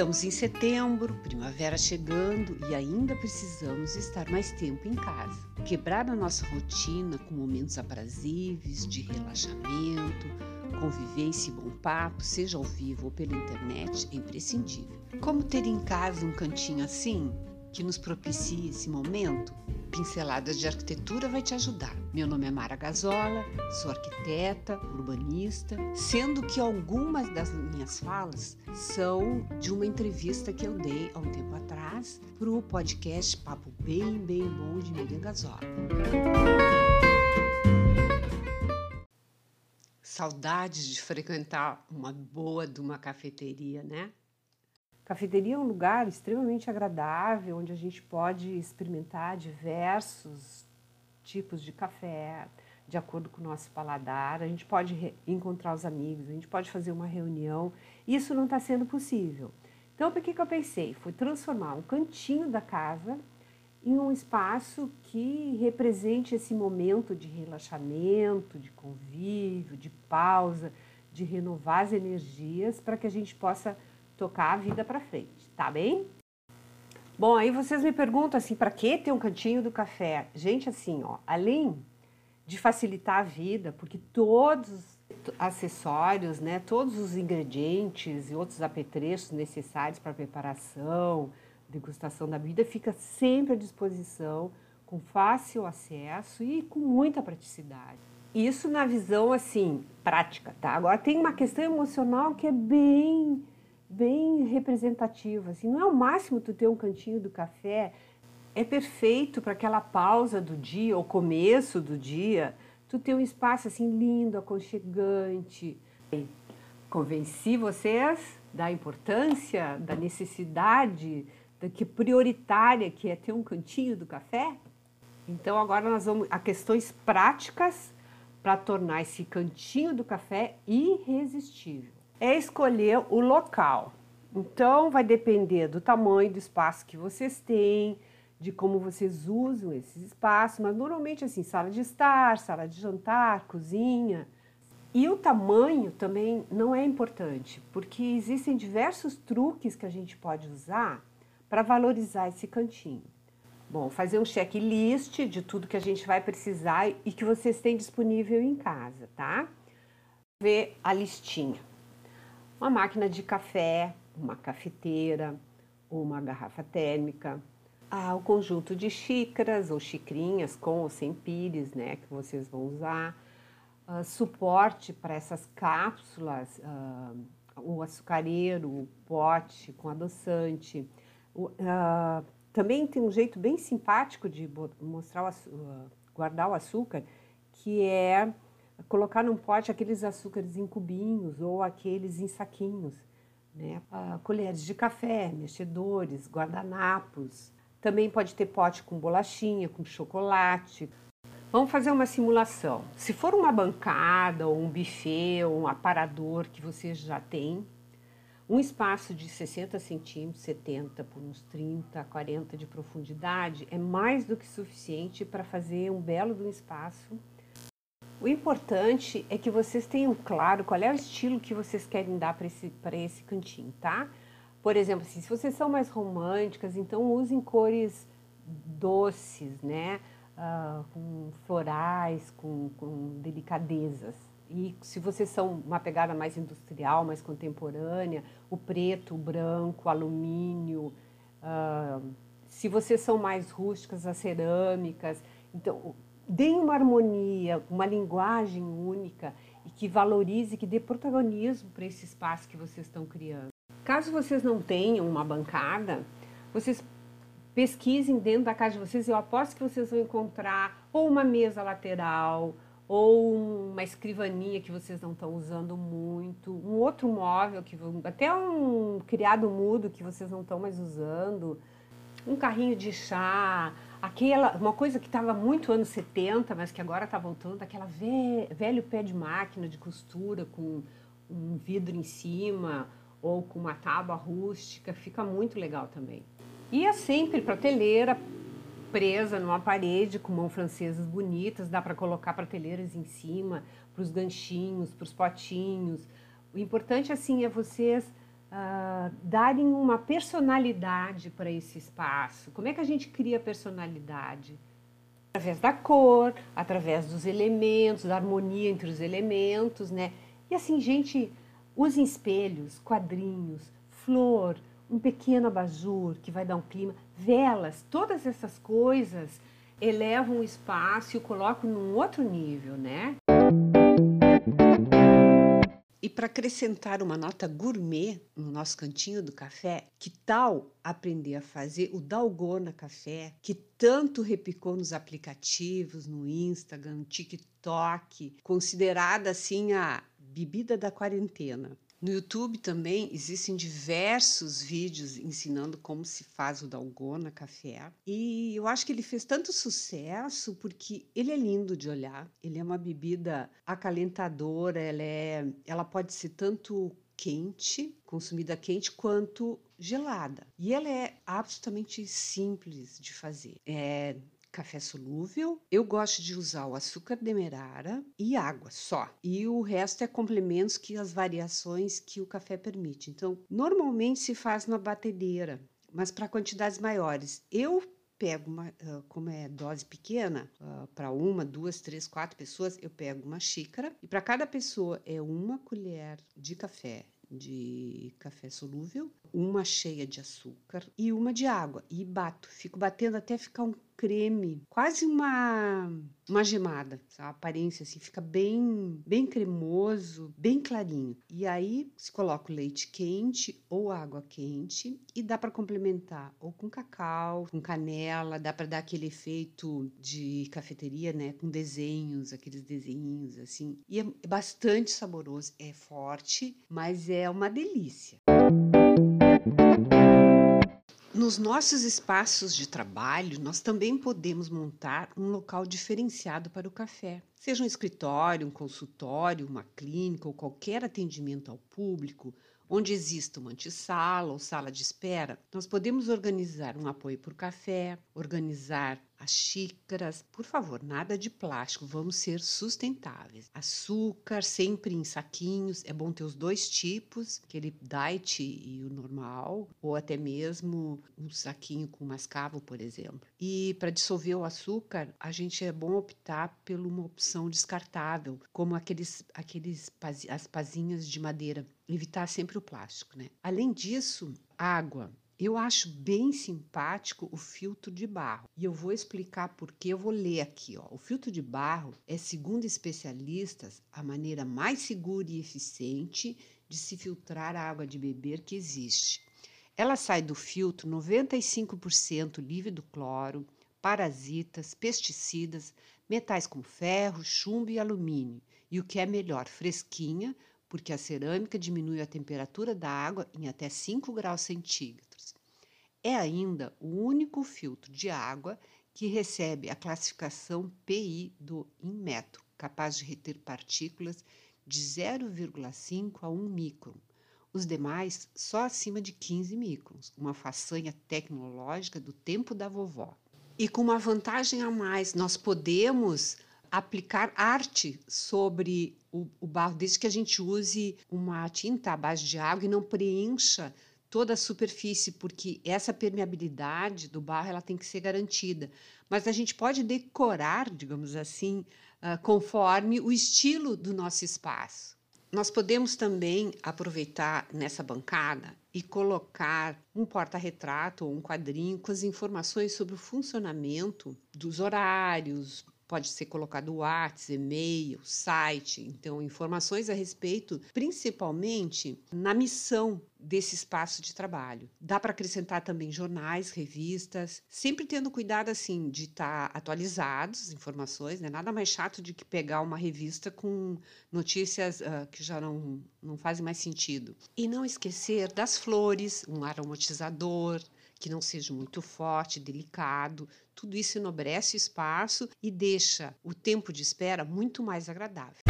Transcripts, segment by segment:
Estamos em setembro, primavera chegando e ainda precisamos estar mais tempo em casa. Quebrar a nossa rotina com momentos aprazíveis de relaxamento, convivência e bom papo, seja ao vivo ou pela internet, é imprescindível. Como ter em casa um cantinho assim? Que nos propicie esse momento, Pinceladas de Arquitetura vai te ajudar. Meu nome é Mara Gazola, sou arquiteta, urbanista, sendo que algumas das minhas falas são de uma entrevista que eu dei há um tempo atrás para o podcast Papo Bem, Bem Bom de Miriam Gazola. Saudades de frequentar uma boa de uma cafeteria, né? Cafeteria é um lugar extremamente agradável, onde a gente pode experimentar diversos tipos de café, de acordo com o nosso paladar. A gente pode encontrar os amigos, a gente pode fazer uma reunião. Isso não está sendo possível. Então, o que, que eu pensei? Foi transformar um cantinho da casa em um espaço que represente esse momento de relaxamento, de convívio, de pausa, de renovar as energias para que a gente possa tocar a vida para frente, tá bem? Bom, aí vocês me perguntam assim, para que ter um cantinho do café? Gente, assim, ó, além de facilitar a vida, porque todos os acessórios, né, todos os ingredientes e outros apetrechos necessários para preparação, degustação da bebida fica sempre à disposição, com fácil acesso e com muita praticidade. Isso na visão assim prática, tá? Agora tem uma questão emocional que é bem bem representativa. Assim, não é o máximo tu ter um cantinho do café, é perfeito para aquela pausa do dia, ou começo do dia, tu ter um espaço assim lindo, aconchegante. Convenci vocês da importância, da necessidade, da que prioritária que é ter um cantinho do café? Então agora nós vamos a questões práticas para tornar esse cantinho do café irresistível é escolher o local. Então, vai depender do tamanho do espaço que vocês têm, de como vocês usam esses espaços, mas normalmente assim, sala de estar, sala de jantar, cozinha. E o tamanho também não é importante, porque existem diversos truques que a gente pode usar para valorizar esse cantinho. Bom, fazer um checklist de tudo que a gente vai precisar e que vocês têm disponível em casa, tá? Ver a listinha uma máquina de café, uma cafeteira uma garrafa térmica, ah, o conjunto de xícaras ou xicrinhas com ou sem pires, né, que vocês vão usar, ah, suporte para essas cápsulas, ah, o açucareiro, o pote com adoçante. O, ah, também tem um jeito bem simpático de mostrar o, guardar o açúcar, que é colocar num pote aqueles açúcares em cubinhos ou aqueles em saquinhos, né? Ah, colheres de café, mexedores, guardanapos. Também pode ter pote com bolachinha, com chocolate. Vamos fazer uma simulação. Se for uma bancada ou um buffet ou um aparador que você já tem, um espaço de 60 centímetros, 70 por uns 30, 40 de profundidade é mais do que suficiente para fazer um belo de um espaço o importante é que vocês tenham claro qual é o estilo que vocês querem dar para esse, esse cantinho, tá? Por exemplo, assim, se vocês são mais românticas, então usem cores doces, né? Uh, com florais, com, com delicadezas. E se vocês são uma pegada mais industrial, mais contemporânea, o preto, o branco, o alumínio. Uh, se vocês são mais rústicas, as cerâmicas. Então, deem uma harmonia, uma linguagem única e que valorize, que dê protagonismo para esse espaço que vocês estão criando. Caso vocês não tenham uma bancada, vocês pesquisem dentro da casa de vocês. Eu aposto que vocês vão encontrar ou uma mesa lateral, ou uma escrivaninha que vocês não estão usando muito, um outro móvel que até um criado mudo que vocês não estão mais usando, um carrinho de chá, aquela uma coisa que estava muito anos 70, mas que agora está voltando, aquela ve, velho pé de máquina de costura com um vidro em cima ou com uma tábua rústica, fica muito legal também. E é sempre prateleira presa numa parede com mão francesas bonitas, dá para colocar prateleiras em cima, para os ganchinhos, para os potinhos. O importante assim é vocês uh, darem uma personalidade para esse espaço. Como é que a gente cria personalidade? Através da cor, através dos elementos, da harmonia entre os elementos, né? E assim, gente, usem espelhos, quadrinhos, flor, um pequeno abajur que vai dar um clima, velas, todas essas coisas elevam o espaço e o colocam num outro nível, né? Para acrescentar uma nota gourmet no nosso cantinho do café, que tal aprender a fazer o Dalgona Café, que tanto repicou nos aplicativos, no Instagram, no TikTok, considerada assim a bebida da quarentena. No YouTube também existem diversos vídeos ensinando como se faz o dalgona café. E eu acho que ele fez tanto sucesso porque ele é lindo de olhar. Ele é uma bebida acalentadora, ela, é, ela pode ser tanto quente, consumida quente, quanto gelada. E ela é absolutamente simples de fazer. É café solúvel. Eu gosto de usar o açúcar demerara e água só. E o resto é complementos que as variações que o café permite. Então, normalmente se faz na batedeira, mas para quantidades maiores. Eu pego uma, como é dose pequena, para uma, duas, três, quatro pessoas, eu pego uma xícara e para cada pessoa é uma colher de café de café solúvel, uma cheia de açúcar e uma de água. E bato, fico batendo até ficar um creme, quase uma uma gemada, a aparência assim fica bem bem cremoso, bem clarinho. E aí se coloca o leite quente ou água quente e dá para complementar ou com cacau, com canela, dá para dar aquele efeito de cafeteria, né, com desenhos, aqueles desenhos assim. E é bastante saboroso, é forte, mas é uma delícia. Nos nossos espaços de trabalho, nós também podemos montar um local diferenciado para o café. Seja um escritório, um consultório, uma clínica ou qualquer atendimento ao público, onde exista uma antessala ou sala de espera, nós podemos organizar um apoio por café, organizar as xícaras, por favor, nada de plástico, vamos ser sustentáveis. Açúcar sempre em saquinhos, é bom ter os dois tipos, aquele diet e o normal, ou até mesmo um saquinho com mascavo, por exemplo. E para dissolver o açúcar, a gente é bom optar por uma opção descartável, como aqueles, aqueles as pazinhas de madeira, evitar sempre o plástico, né? Além disso, água. Eu acho bem simpático o filtro de barro e eu vou explicar por que. Eu vou ler aqui. Ó. O filtro de barro é, segundo especialistas, a maneira mais segura e eficiente de se filtrar a água de beber que existe. Ela sai do filtro 95% livre do cloro, parasitas, pesticidas, metais como ferro, chumbo e alumínio. E o que é melhor, fresquinha, porque a cerâmica diminui a temperatura da água em até 5 graus centígrados. É ainda o único filtro de água que recebe a classificação PI do Inmetro, capaz de reter partículas de 0,5 a 1 micron. Os demais só acima de 15 microns, uma façanha tecnológica do tempo da vovó. E com uma vantagem a mais, nós podemos aplicar arte sobre o, o barro, desde que a gente use uma tinta à base de água e não preencha toda a superfície, porque essa permeabilidade do barro ela tem que ser garantida. Mas a gente pode decorar, digamos assim, uh, conforme o estilo do nosso espaço. Nós podemos também aproveitar nessa bancada e colocar um porta-retrato ou um quadrinho com as informações sobre o funcionamento dos horários, pode ser colocado WhatsApp, e-mail, site, então informações a respeito, principalmente na missão desse espaço de trabalho. Dá para acrescentar também jornais, revistas, sempre tendo cuidado assim de estar tá atualizados, informações, né? Nada mais chato de que pegar uma revista com notícias uh, que já não, não fazem mais sentido. E não esquecer das flores, um aromatizador, que não seja muito forte, delicado. Tudo isso enobrece o espaço e deixa o tempo de espera muito mais agradável.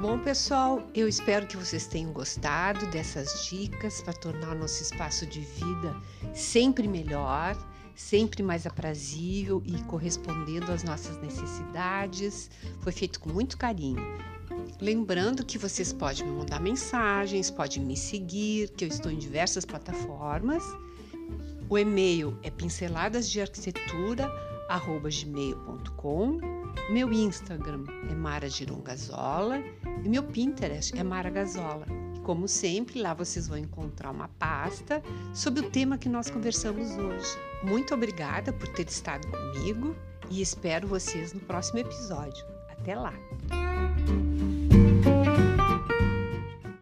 Bom, pessoal, eu espero que vocês tenham gostado dessas dicas para tornar o nosso espaço de vida sempre melhor sempre mais aprazível e correspondendo às nossas necessidades. Foi feito com muito carinho. Lembrando que vocês podem me mandar mensagens, podem me seguir, que eu estou em diversas plataformas. O e-mail é pinceladasdearquitetura@gmail.com. Meu Instagram é Mara Girongazola e meu Pinterest é Mara Gazola. Como sempre, lá vocês vão encontrar uma pasta sobre o tema que nós conversamos hoje. Muito obrigada por ter estado comigo e espero vocês no próximo episódio. Até lá!